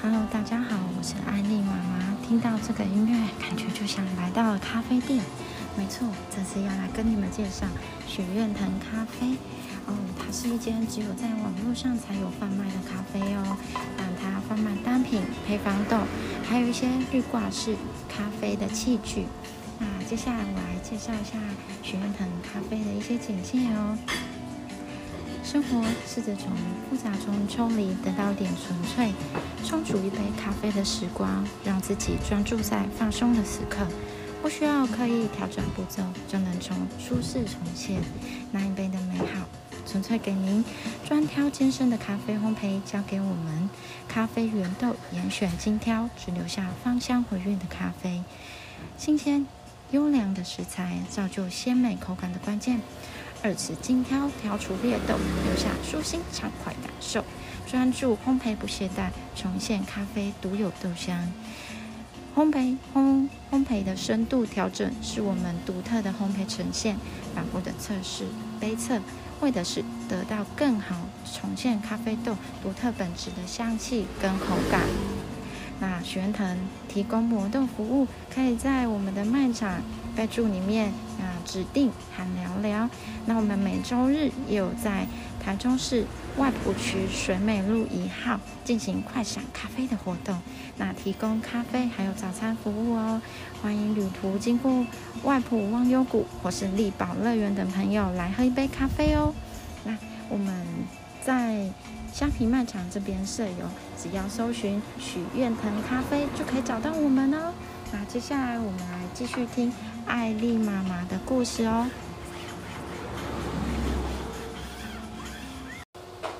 Hello，大家好，我是艾丽妈妈。听到这个音乐，感觉就像来到了咖啡店。没错，这次要来跟你们介绍许愿藤咖啡。哦，它是一间只有在网络上才有贩卖的咖啡哦。但它贩卖单品、配方豆，还有一些滤挂式咖啡的器具。那接下来我来介绍一下许愿藤咖啡的一些简介哦。生活试着从复杂中抽离，得到点纯粹。冲煮一杯咖啡的时光，让自己专注在放松的时刻。不需要刻意调整步骤，就能从舒适重现那一杯的美好。纯粹给您专挑艰深的咖啡烘焙，交给我们。咖啡原豆严选精挑，只留下芳香回韵的咖啡。新鲜优良的食材，造就鲜美口感的关键。二次精挑，挑出劣豆，留下舒心畅快感受。专注烘焙不懈怠，重现咖啡独有豆香。烘焙烘烘焙的深度调整，是我们独特的烘焙呈现。反复的测试杯测，为的是得到更好重现咖啡豆独特本质的香气跟口感。那玄腾提供磨豆服务，可以在我们的卖场备注里面啊指定喊聊聊。那我们每周日也有在台中市外埔区水美路一号进行快闪咖啡的活动，那提供咖啡还有早餐服务哦。欢迎旅途经过外埔忘忧谷或是力宝乐园等朋友来喝一杯咖啡哦。那我们在。虾皮卖场这边设有，只要搜寻“许愿藤咖啡”就可以找到我们哦。那接下来我们来继续听艾丽妈妈的故事哦。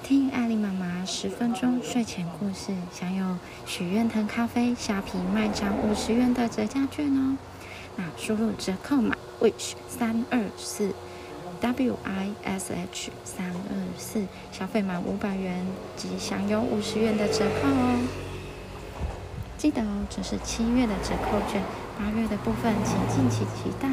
听艾丽妈妈十分钟睡前故事，享有许愿藤咖啡虾皮卖场五十元的折价券哦。那输入折扣码 wish 三二四。W I S H 三二四，消费满五百元即享有五十元的折扣哦。记得哦，这是七月的折扣券，八月的部分请敬请期待。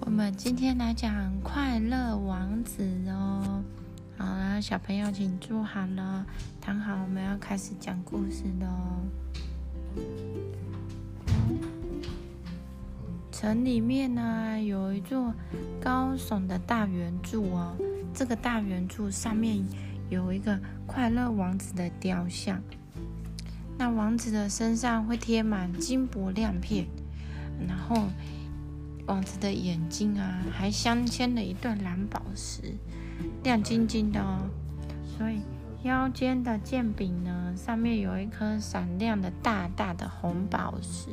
我们今天来讲快乐王子哦。好了，小朋友请坐好了，躺好，我们要开始讲故事喽。城里面呢有一座高耸的大圆柱哦，这个大圆柱上面有一个快乐王子的雕像。那王子的身上会贴满金箔亮片，然后王子的眼睛啊还镶嵌了一段蓝宝石。亮晶晶的哦，所以腰间的剑柄呢，上面有一颗闪亮的大大的红宝石，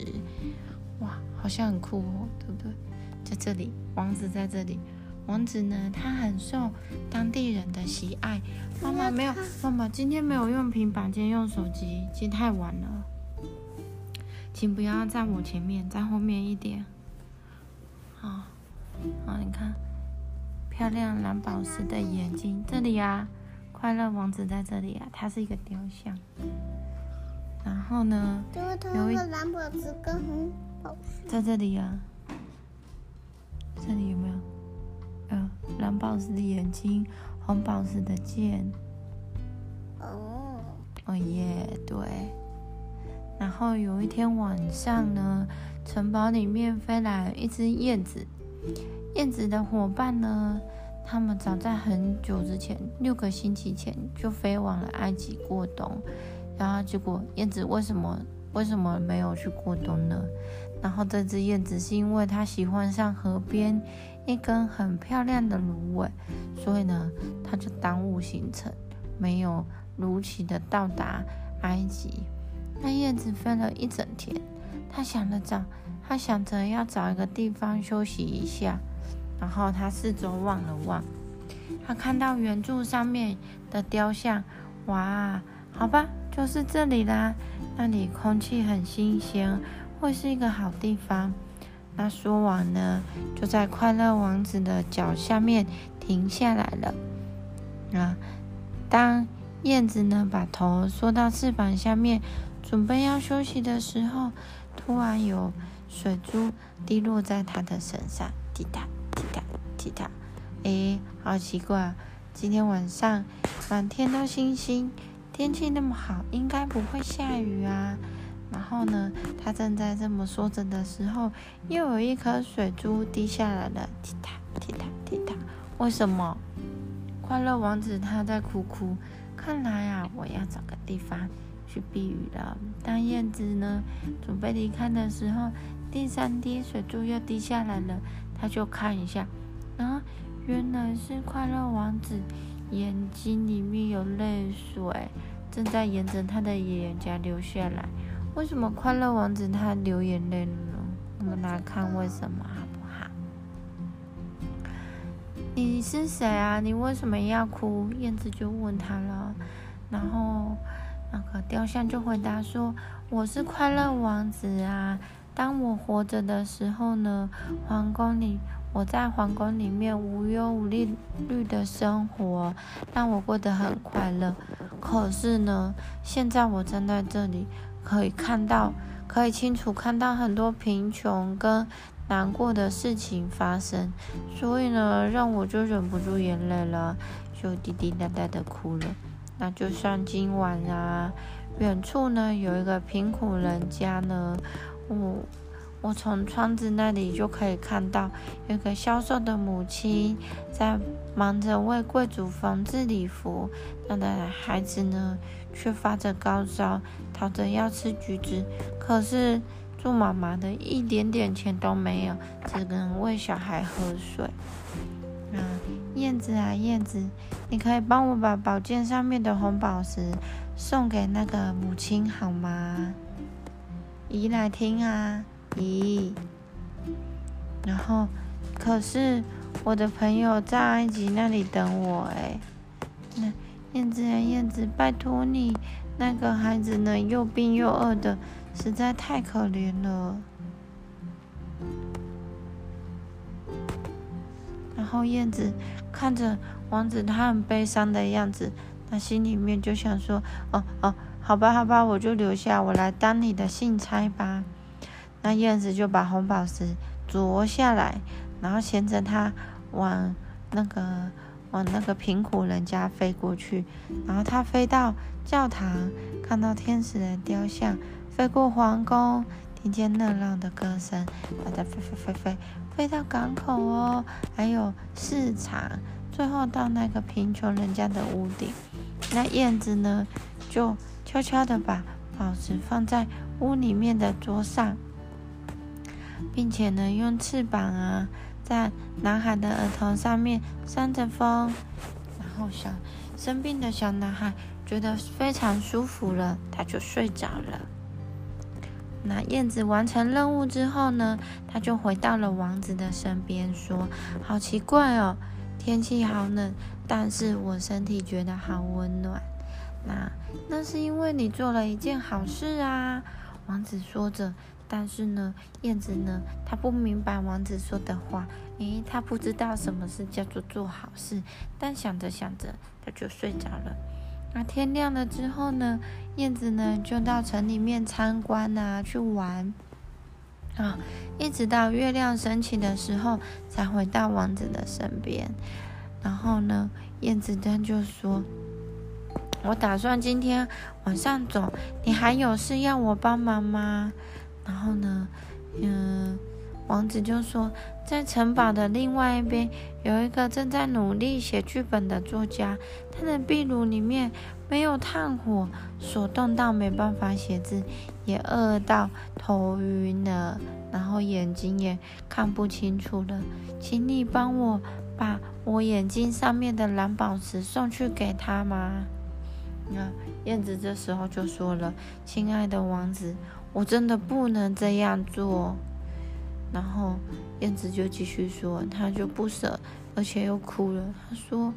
哇，好像很酷哦，对不对？在这里，王子在这里，王子呢，他很受当地人的喜爱。妈妈没有，妈妈今天没有用平板，今天用手机，今天太晚了，请不要在我前面，在后面一点。好，好，你看。漂亮蓝宝石的眼睛，这里啊，快乐王子在这里啊，它是一个雕像。然后呢，有一个蓝宝石跟红在这里啊，这里有没有？嗯，蓝宝石的眼睛，红宝石的剑。哦，哦耶，对。然后有一天晚上呢，城堡里面飞来一只燕子。燕子的伙伴呢？他们早在很久之前，六个星期前就飞往了埃及过冬。然后结果，燕子为什么为什么没有去过冬呢？然后这只燕子是因为它喜欢上河边一根很漂亮的芦苇，所以呢，它就耽误行程，没有如期的到达埃及。那燕子飞了一整天，它想着找，它想着要找一个地方休息一下。然后它四周望了望，它看到圆柱上面的雕像，哇，好吧，就是这里啦。那里空气很新鲜，会是一个好地方。那说完呢，就在快乐王子的脚下面停下来了。啊，当燕子呢把头缩到翅膀下面，准备要休息的时候，突然有水珠滴落在它的身上，滴答。滴答滴答。诶，好奇怪，今天晚上满天都星星，天气那么好，应该不会下雨啊。然后呢，他正在这么说着的时候，又有一颗水珠滴下来了，滴答滴答滴答。为什么？快乐王子他在哭哭。看来啊，我要找个地方去避雨了。当燕子呢准备离开的时候，第三滴水珠又滴下来了。他就看一下，啊，原来是快乐王子眼睛里面有泪水，正在沿着他的眼颊流下来。为什么快乐王子他流眼泪了呢？我们来看为什么好不好？你是谁啊？你为什么要哭？燕子就问他了。然后那个雕像就回答说：“我是快乐王子啊。当我活着的时候呢，皇宫里我在皇宫里面无忧无虑虑的生活，让我过得很快乐。可是呢，现在我站在这里。”可以看到，可以清楚看到很多贫穷跟难过的事情发生，所以呢，让我就忍不住眼泪了，就滴滴答答的哭了。那就像今晚啊，远处呢有一个贫苦人家呢，我我从窗子那里就可以看到，有个消瘦的母亲在忙着为贵族缝制礼服，他的孩子呢却发着高烧。吵着要吃橘子，可是猪妈妈的一点点钱都没有，只能喂小孩喝水。啊，燕子啊，燕子，你可以帮我把宝剑上面的红宝石送给那个母亲好吗？姨来听啊，姨。然后，可是我的朋友在埃及那里等我哎。那燕子啊，燕子，拜托你。那个孩子呢，又病又饿的，实在太可怜了。然后燕子看着王子，他很悲伤的样子，他心里面就想说：“哦哦，好吧好吧，我就留下，我来当你的信差吧。”那燕子就把红宝石啄下来，然后衔着它往那个。往那个贫苦人家飞过去，然后他飞到教堂，看到天使的雕像；飞过皇宫，听见热浪的歌声；把它飞飞飞飞，飞到港口哦，还有市场，最后到那个贫穷人家的屋顶。那燕子呢，就悄悄的把宝石放在屋里面的桌上，并且呢，用翅膀啊。在男孩的额头上面扇着风，然后小生病的小男孩觉得非常舒服了，他就睡着了。那燕子完成任务之后呢，他就回到了王子的身边，说：“好奇怪哦，天气好冷，但是我身体觉得好温暖。那那是因为你做了一件好事啊。”王子说着。但是呢，燕子呢，他不明白王子说的话，诶，他不知道什么是叫做做好事。但想着想着，他就睡着了。那天亮了之后呢，燕子呢就到城里面参观啊，去玩啊，一直到月亮升起的时候，才回到王子的身边。然后呢，燕子他就说：“我打算今天晚上走，你还有事要我帮忙吗？”然后呢，嗯，王子就说，在城堡的另外一边有一个正在努力写剧本的作家，他的壁炉里面没有炭火，手冻到没办法写字，也饿到头晕了，然后眼睛也看不清楚了，请你帮我把我眼睛上面的蓝宝石送去给他吗？那燕子这时候就说了：“亲爱的王子。”我真的不能这样做，然后燕子就继续说，他就不舍，而且又哭了。他说：“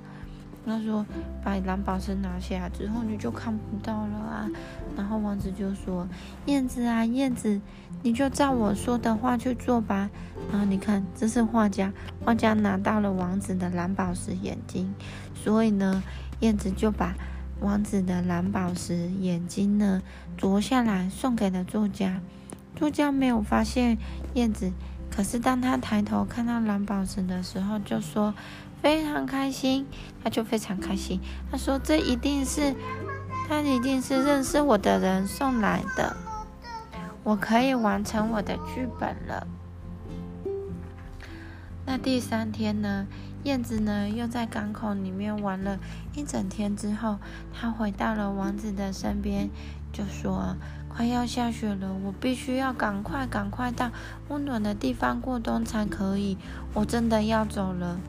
他说把蓝宝石拿下来之后，你就看不到了啊。”然后王子就说：“燕子啊，燕子，你就照我说的话去做吧。”然后你看，这是画家，画家拿到了王子的蓝宝石眼睛，所以呢，燕子就把。王子的蓝宝石眼睛呢，啄下来送给了作家。作家没有发现燕子可是当他抬头看到蓝宝石的时候，就说非常开心，他就非常开心。他说这一定是，他一定是认识我的人送来的，我可以完成我的剧本了。第三天呢？燕子呢又在港口里面玩了一整天之后，他回到了王子的身边，就说。快要下雪了，我必须要赶快赶快到温暖的地方过冬才可以。我真的要走了。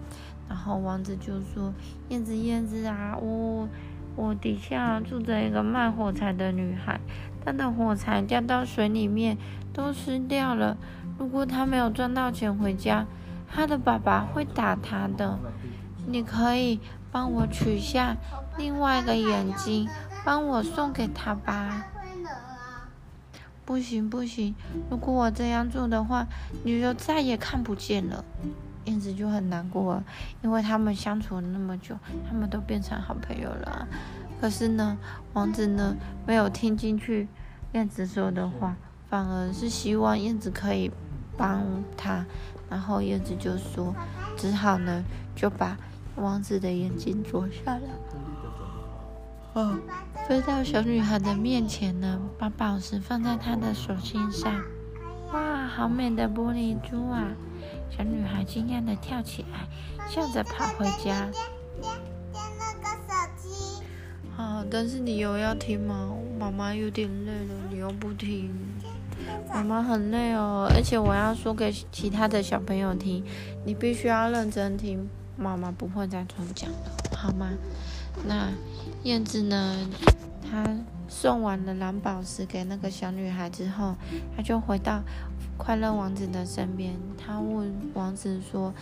然后王子就说：“燕子，燕子啊，我我底下住着一个卖火柴的女孩，她的火柴掉到水里面都湿掉了。如果她没有赚到钱回家，他的爸爸会打他的。你可以帮我取下另外一个眼睛，帮我送给他吧。”不行不行，如果我这样做的话，你就再也看不见了。燕子就很难过，因为他们相处了那么久，他们都变成好朋友了。可是呢，王子呢没有听进去燕子说的话，反而是希望燕子可以帮他。然后燕子就说，只好呢就把王子的眼睛啄下来。哦。飞到小女孩的面前呢，把宝石放在她的手心上。哇，好美的玻璃珠啊！小女孩惊讶的跳起来，笑着跑回家。那个手机。好，但是你有要听吗？妈妈有点累了，你又不听。妈妈很累哦，而且我要说给其他的小朋友听，你必须要认真听。妈妈不会再重讲了，好吗？那燕子呢？他送完了蓝宝石给那个小女孩之后，他就回到快乐王子的身边。他问王子说：“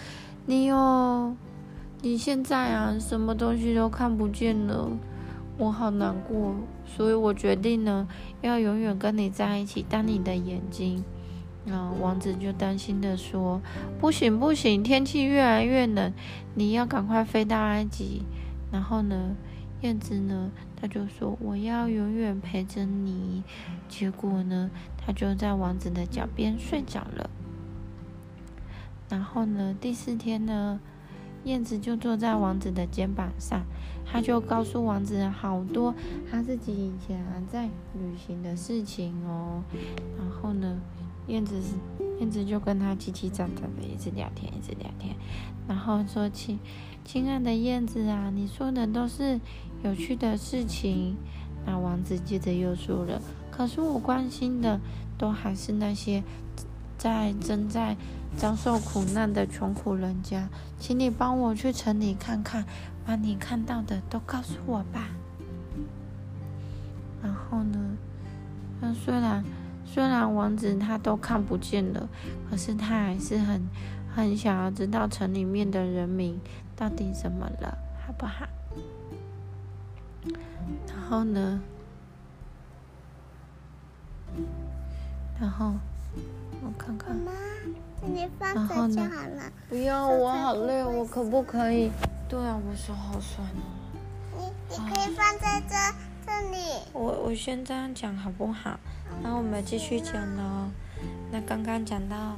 你有？你现在啊，什么东西都看不见了，我好难过。所以我决定呢，要永远跟你在一起，当你的眼睛。”那王子就担心的说：“不行不行，天气越来越冷，你要赶快飞到埃及。”然后呢？燕子呢，他就说我要永远陪着你。结果呢，他就在王子的脚边睡着了。然后呢，第四天呢，燕子就坐在王子的肩膀上，他就告诉王子好多他自己以前在旅行的事情哦。然后呢，燕子是燕子就跟他叽叽喳喳的一直聊天，一直聊天。然后说起。亲爱的燕子啊，你说的都是有趣的事情。那王子接着又说了：“可是我关心的都还是那些在正在遭受苦难的穷苦人家，请你帮我去城里看看，把你看到的都告诉我吧。”然后呢，那虽然虽然王子他都看不见了，可是他还是很很想要知道城里面的人民。到底怎么了，好不好？然后呢？然后我看看。妈，你放着就好了。不要，我好累，我可不可以？对啊，我手好酸哦。你你可以放在这这里。我我先这样讲好不好？那我们继续讲喽。那刚刚讲到，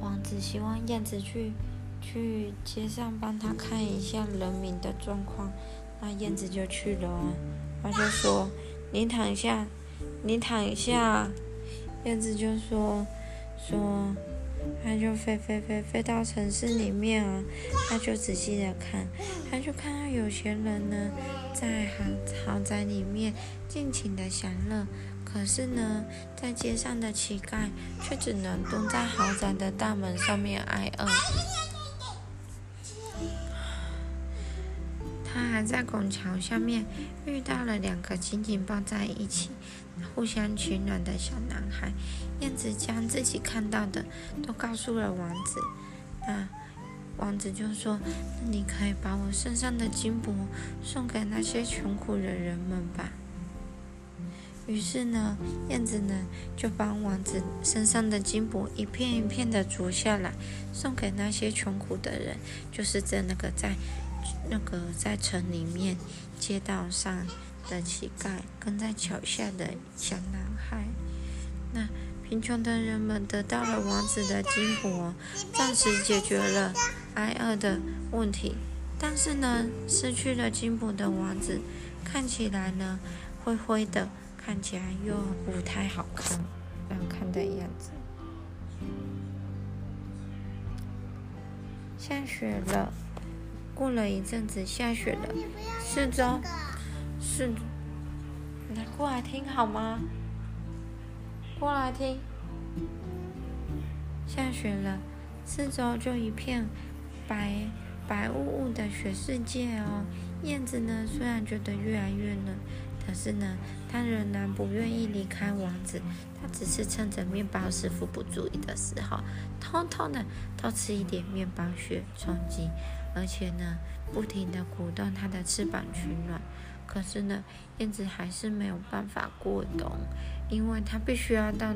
王子希望燕子去。去街上帮他看一下人民的状况，那燕子就去了。他就说：“你躺下，你躺下。”燕子就说：“说，他就飞飞飞飞到城市里面啊，他就仔细的看，他就看到有钱人呢在豪豪宅里面尽情的享乐，可是呢，在街上的乞丐却只能蹲在豪宅的大门上面挨饿。”他还在拱桥下面遇到了两个紧紧抱在一起、互相取暖的小男孩。燕子将自己看到的都告诉了王子。那王子就说：“那你可以把我身上的金箔送给那些穷苦的人们吧。”于是呢，燕子呢就把王子身上的金箔一片一片的啄下来，送给那些穷苦的人，就是在那个在。那个在城里面街道上的乞丐，跟在桥下的小男孩，那贫穷的人们得到了王子的金箔，暂时解决了挨饿的问题。但是呢，失去了金箔的王子看起来呢灰灰的，看起来又不太好看，难看的样子。下雪了，过了一阵子下雪了，四周是，来过来听好吗？过来听。下雪了，四周就一片白白雾雾的雪世界哦。燕子呢，虽然觉得越来越冷，可是呢，它仍然不愿意离开王子。它只是趁着面包师傅不注意的时候，偷偷的偷吃一点面包屑充饥，而且呢，不停的鼓动它的翅膀取暖。可是呢，燕子还是没有办法过冬，因为它必须要到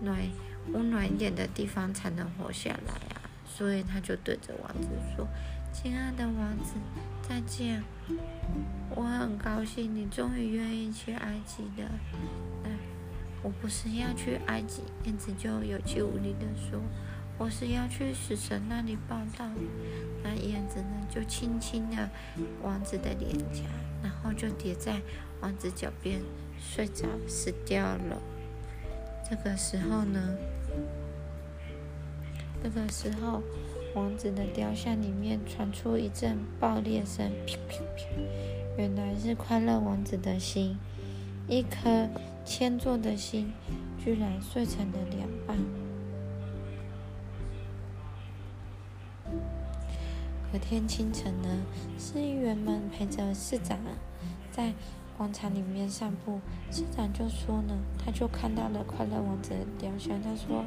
暖温暖一点的地方才能活下来啊。所以它就对着王子说：“亲爱的王子，再见！我很高兴你终于愿意去埃及的。”我不是要去埃及，燕子就有气无力地说：“我是要去死神那里报道。”那燕子呢，就轻轻的王子的脸颊，然后就叠在王子脚边睡着，死掉了。这个时候呢，这个时候，王子的雕像里面传出一阵爆裂声，原来是快乐王子的心，一颗。千座的心居然碎成了两半。隔天清晨呢，市议员们陪着市长在广场里面散步。市长就说呢，他就看到了快乐王子的雕像。他说：“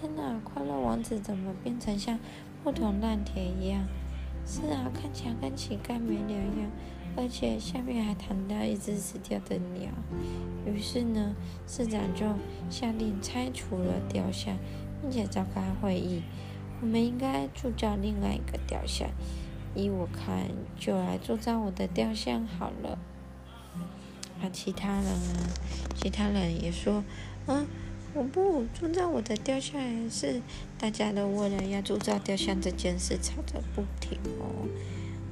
天哪，快乐王子怎么变成像木头烂铁一样？是啊，看起来跟乞丐没两样。”而且下面还躺到一只死掉的鸟，于是呢，市长就下令拆除了雕像，并且召开会议。我们应该铸造另外一个雕像，依我看，就来铸造我的雕像好了。啊其他人呢？其他人也说：“嗯，我不铸造我的雕像，也是大家都为了要铸造雕像这件事吵着不停哦。”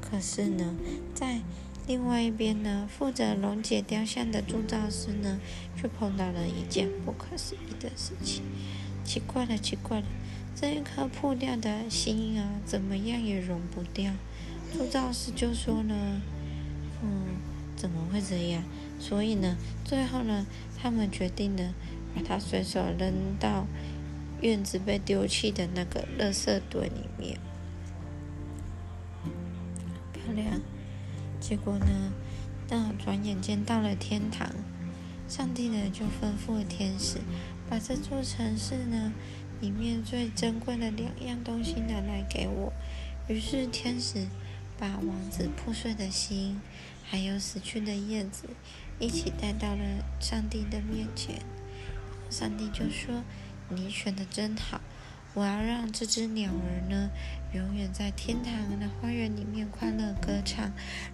可是呢，在另外一边呢，负责溶解雕像的铸造师呢，却碰到了一件不可思议的事情。奇怪了，奇怪了，这一颗破掉的心啊，怎么样也融不掉。铸造师就说呢，嗯，怎么会这样？所以呢，最后呢，他们决定呢，把它随手扔到院子被丢弃的那个垃圾堆里面。漂亮。结果呢？那转眼间到了天堂，上帝呢就吩咐了天使，把这座城市呢里面最珍贵的两样东西拿来给我。于是天使把王子破碎的心，还有死去的叶子，一起带到了上帝的面前。上帝就说：“你选的真好。”我要让这只鸟儿呢，永远在天堂的花园里面快乐歌唱，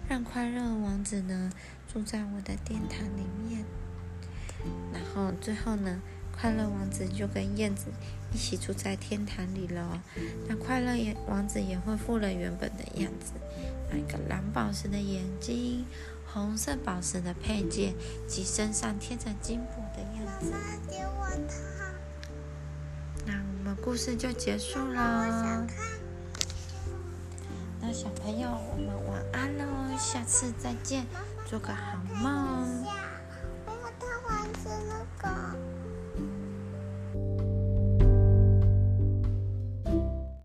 让快乐王子呢住在我的殿堂里面。然后最后呢，快乐王子就跟燕子一起住在天堂里了。那快乐也王子也恢复了原本的样子，那一个蓝宝石的眼睛，红色宝石的配件及身上贴着金箔的样子。给我看。那我们。故事就结束了。那小朋友，我们晚安喽，下次再见，做个好梦。